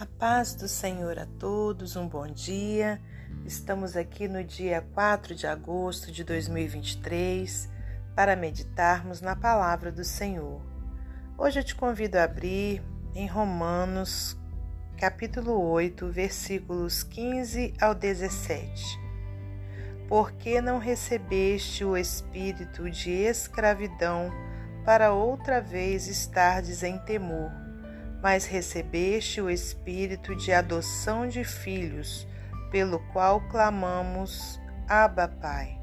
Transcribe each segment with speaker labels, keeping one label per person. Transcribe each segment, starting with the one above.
Speaker 1: A paz do Senhor a todos, um bom dia. Estamos aqui no dia 4 de agosto de 2023 para meditarmos na palavra do Senhor. Hoje eu te convido a abrir em Romanos, capítulo 8, versículos 15 ao 17. Porque não recebeste o espírito de escravidão para outra vez estardes em temor mas recebeste o Espírito de adoção de filhos, pelo qual clamamos, Abba, Pai.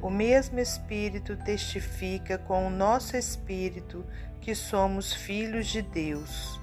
Speaker 1: O mesmo Espírito testifica com o nosso Espírito que somos filhos de Deus.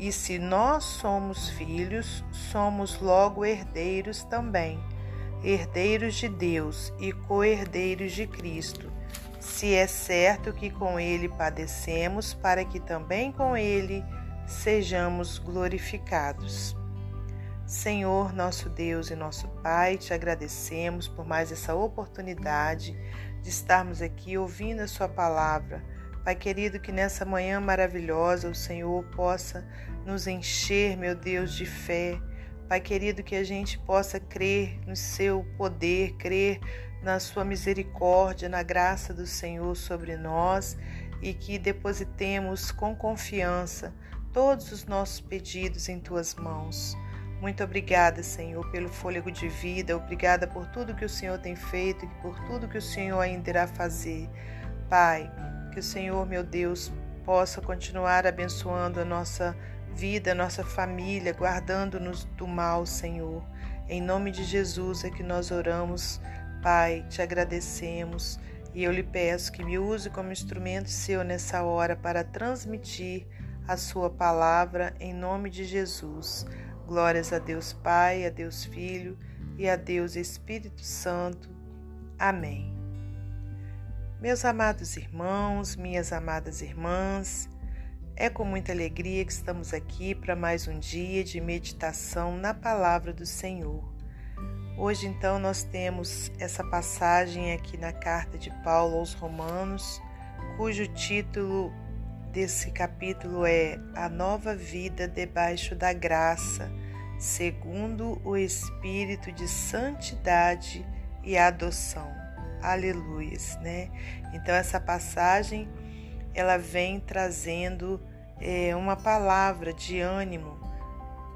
Speaker 1: E se nós somos filhos, somos logo herdeiros também, herdeiros de Deus e co-herdeiros de Cristo, se é certo que com Ele padecemos, para que também com Ele sejamos glorificados. Senhor, nosso Deus e nosso Pai, te agradecemos por mais essa oportunidade de estarmos aqui ouvindo a Sua palavra. Pai querido, que nessa manhã maravilhosa o Senhor possa nos encher, meu Deus, de fé. Pai querido, que a gente possa crer no Seu poder, crer na Sua misericórdia, na graça do Senhor sobre nós e que depositemos com confiança todos os nossos pedidos em tuas mãos. Muito obrigada, Senhor, pelo fôlego de vida, obrigada por tudo que o Senhor tem feito e por tudo que o Senhor ainda irá fazer. Pai, que o Senhor, meu Deus, possa continuar abençoando a nossa vida, a nossa família, guardando-nos do mal, Senhor. Em nome de Jesus é que nós oramos, Pai, te agradecemos e eu lhe peço que me use como instrumento seu nessa hora para transmitir a sua palavra em nome de Jesus. Glórias a Deus Pai, a Deus Filho e a Deus Espírito Santo. Amém. Meus amados irmãos, minhas amadas irmãs, é com muita alegria que estamos aqui para mais um dia de meditação na palavra do Senhor. Hoje, então, nós temos essa passagem aqui na carta de Paulo aos Romanos, cujo título desse capítulo é A Nova Vida Debaixo da Graça, segundo o Espírito de Santidade e Adoção. Aleluias, né? Então essa passagem ela vem trazendo é, uma palavra de ânimo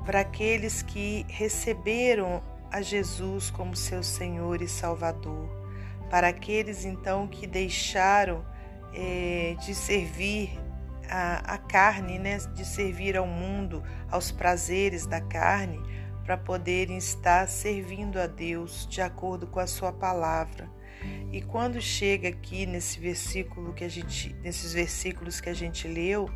Speaker 1: para aqueles que receberam a Jesus como seu Senhor e Salvador, para aqueles então que deixaram é, de servir a, a carne, né, de servir ao mundo, aos prazeres da carne, para poderem estar servindo a Deus de acordo com a sua palavra. E quando chega aqui nesse versículo que a gente, nesses versículos que a gente leu,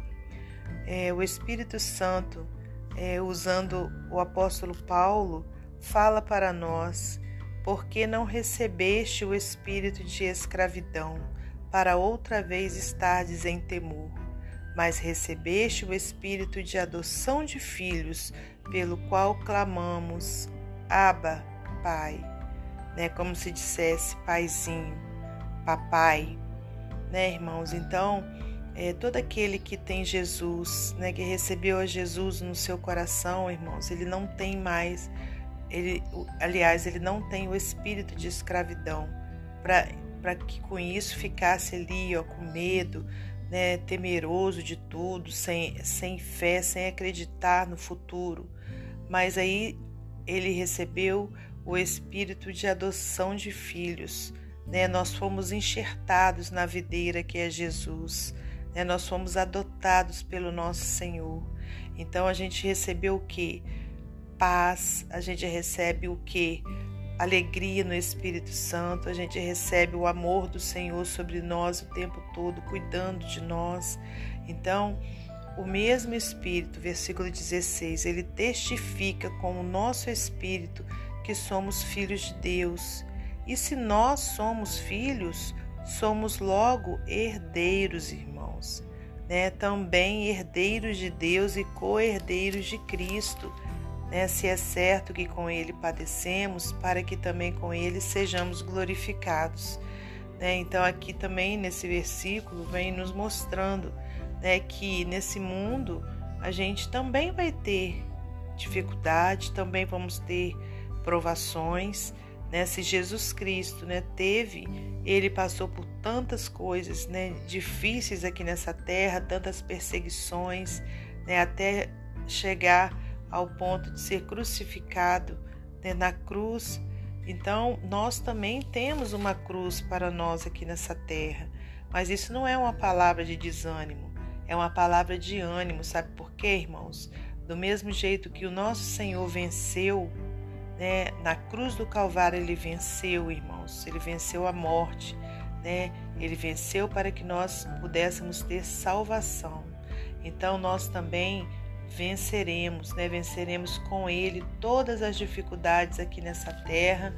Speaker 1: é, o Espírito Santo, é, usando o apóstolo Paulo, fala para nós: porque não recebeste o espírito de escravidão, para outra vez estardes em temor mas recebeste o espírito de adoção de filhos, pelo qual clamamos, Abba, Pai, né? Como se dissesse paizinho, papai, né, irmãos? Então, é, todo aquele que tem Jesus, né, que recebeu a Jesus no seu coração, irmãos, ele não tem mais, ele, aliás, ele não tem o espírito de escravidão, para que com isso ficasse ali, ó, com medo, né, temeroso de tudo, sem, sem fé, sem acreditar no futuro. Mas aí ele recebeu o espírito de adoção de filhos. Né? Nós fomos enxertados na videira que é Jesus. Né? Nós fomos adotados pelo nosso Senhor. Então a gente recebeu o que? Paz, a gente recebe o que? alegria no Espírito Santo, a gente recebe o amor do Senhor sobre nós o tempo todo, cuidando de nós. Então, o mesmo Espírito, versículo 16, ele testifica com o nosso Espírito que somos filhos de Deus. E se nós somos filhos, somos logo herdeiros, irmãos. Né? Também herdeiros de Deus e co-herdeiros de Cristo né? se é certo que com ele padecemos, para que também com ele sejamos glorificados. Né? Então, aqui também nesse versículo vem nos mostrando né, que nesse mundo a gente também vai ter dificuldade, também vamos ter provações, né? Se Jesus Cristo, né, teve, ele passou por tantas coisas, né, difíceis aqui nessa terra, tantas perseguições, né, até chegar ao ponto de ser crucificado na cruz. Então, nós também temos uma cruz para nós aqui nessa terra, mas isso não é uma palavra de desânimo, é uma palavra de ânimo, sabe por quê, irmãos? Do mesmo jeito que o nosso Senhor venceu, né, na cruz do Calvário ele venceu, irmãos, ele venceu a morte, né? Ele venceu para que nós pudéssemos ter salvação. Então nós também venceremos, né? Venceremos com ele todas as dificuldades aqui nessa terra,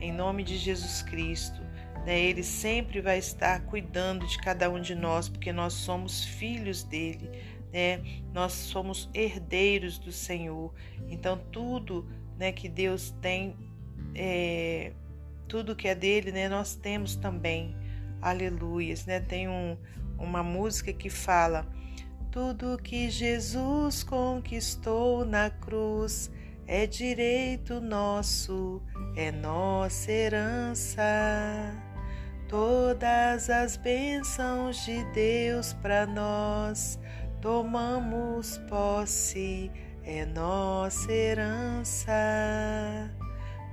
Speaker 1: em nome de Jesus Cristo. Né? Ele sempre vai estar cuidando de cada um de nós, porque nós somos filhos dele, né? Nós somos herdeiros do Senhor. Então tudo, né, que Deus tem, é, tudo que é dele, né, nós temos também. Aleluias, né? Tem um, uma música que fala tudo que Jesus conquistou na cruz é direito nosso, é nossa herança. Todas as bênçãos de Deus para nós tomamos posse, é nossa herança.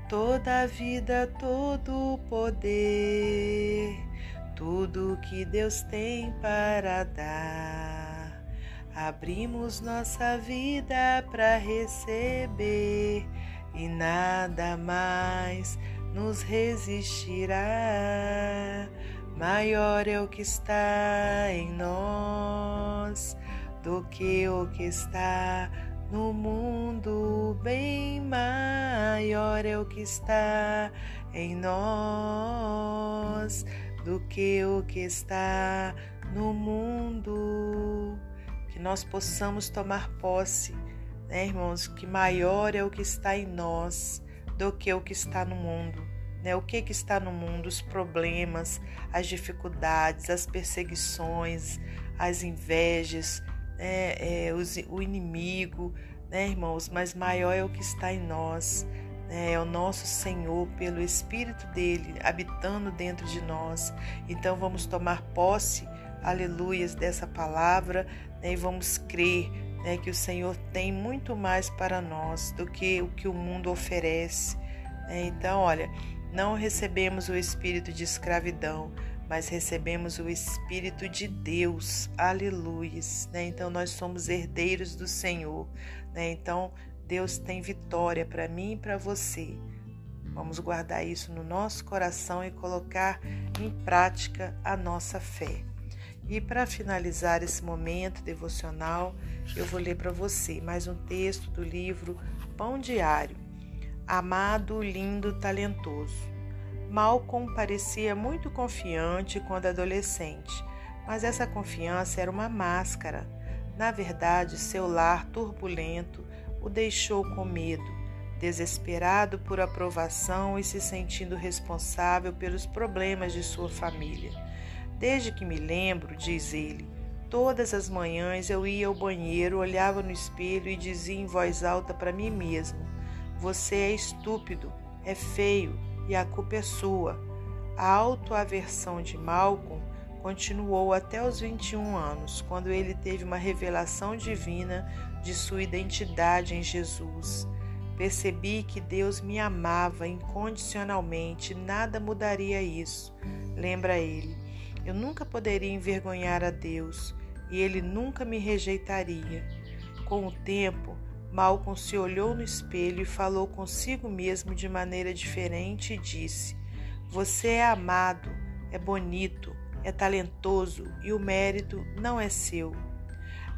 Speaker 1: Toda vida, todo poder, tudo que Deus tem para dar Abrimos nossa vida para receber e nada mais nos resistirá. Maior é o que está em nós do que o que está no mundo. Bem maior é o que está em nós do que o que está no mundo que nós possamos tomar posse, né, irmãos, que maior é o que está em nós do que o que está no mundo. Né? O que, que está no mundo? Os problemas, as dificuldades, as perseguições, as invejas, né? é, os, o inimigo, né, irmãos? Mas maior é o que está em nós. Né? É o nosso Senhor, pelo Espírito dele, habitando dentro de nós. Então vamos tomar posse aleluias, dessa palavra né, e vamos crer né, que o Senhor tem muito mais para nós do que o que o mundo oferece. Né? Então, olha, não recebemos o espírito de escravidão, mas recebemos o Espírito de Deus, aleluias. Né? Então, nós somos herdeiros do Senhor. Né? Então, Deus tem vitória para mim e para você. Vamos guardar isso no nosso coração e colocar em prática a nossa fé. E para finalizar esse momento devocional, eu vou ler para você mais um texto do livro Pão Diário. Amado, lindo, talentoso. Malcolm parecia muito confiante quando adolescente, mas essa confiança era uma máscara. Na verdade, seu lar turbulento o deixou com medo, desesperado por aprovação e se sentindo responsável pelos problemas de sua família. Desde que me lembro, diz ele, todas as manhãs eu ia ao banheiro, olhava no espelho e dizia em voz alta para mim mesmo: Você é estúpido, é feio e a culpa é sua. A autoaversão de Malcolm continuou até os 21 anos, quando ele teve uma revelação divina de sua identidade em Jesus. Percebi que Deus me amava incondicionalmente, nada mudaria isso. Lembra ele. Eu nunca poderia envergonhar a Deus e ele nunca me rejeitaria. Com o tempo, Malcolm se olhou no espelho e falou consigo mesmo de maneira diferente e disse: Você é amado, é bonito, é talentoso e o mérito não é seu.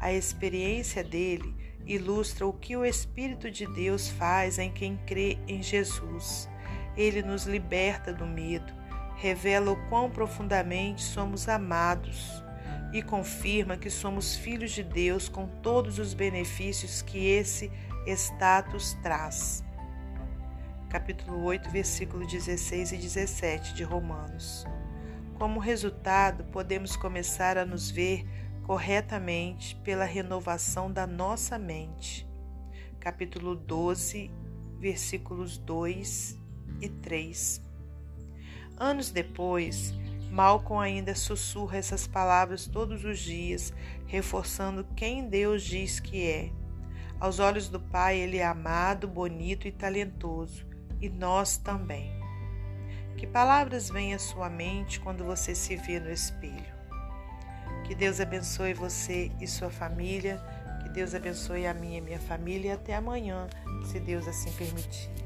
Speaker 1: A experiência dele ilustra o que o Espírito de Deus faz em quem crê em Jesus. Ele nos liberta do medo, revela o quão profundamente somos amados e confirma que somos filhos de Deus com todos os benefícios que esse status traz. Capítulo 8, versículo 16 e 17 de Romanos. Como resultado, podemos começar a nos ver corretamente pela renovação da nossa mente. Capítulo 12, versículos 2 e 3. Anos depois, Malcolm ainda sussurra essas palavras todos os dias, reforçando quem Deus diz que é. Aos olhos do Pai, ele é amado, bonito e talentoso, e nós também. Que palavras vêm à sua mente quando você se vê no espelho? Que Deus abençoe você e sua família. Que Deus abençoe a minha e minha família. E até amanhã, se Deus assim permitir.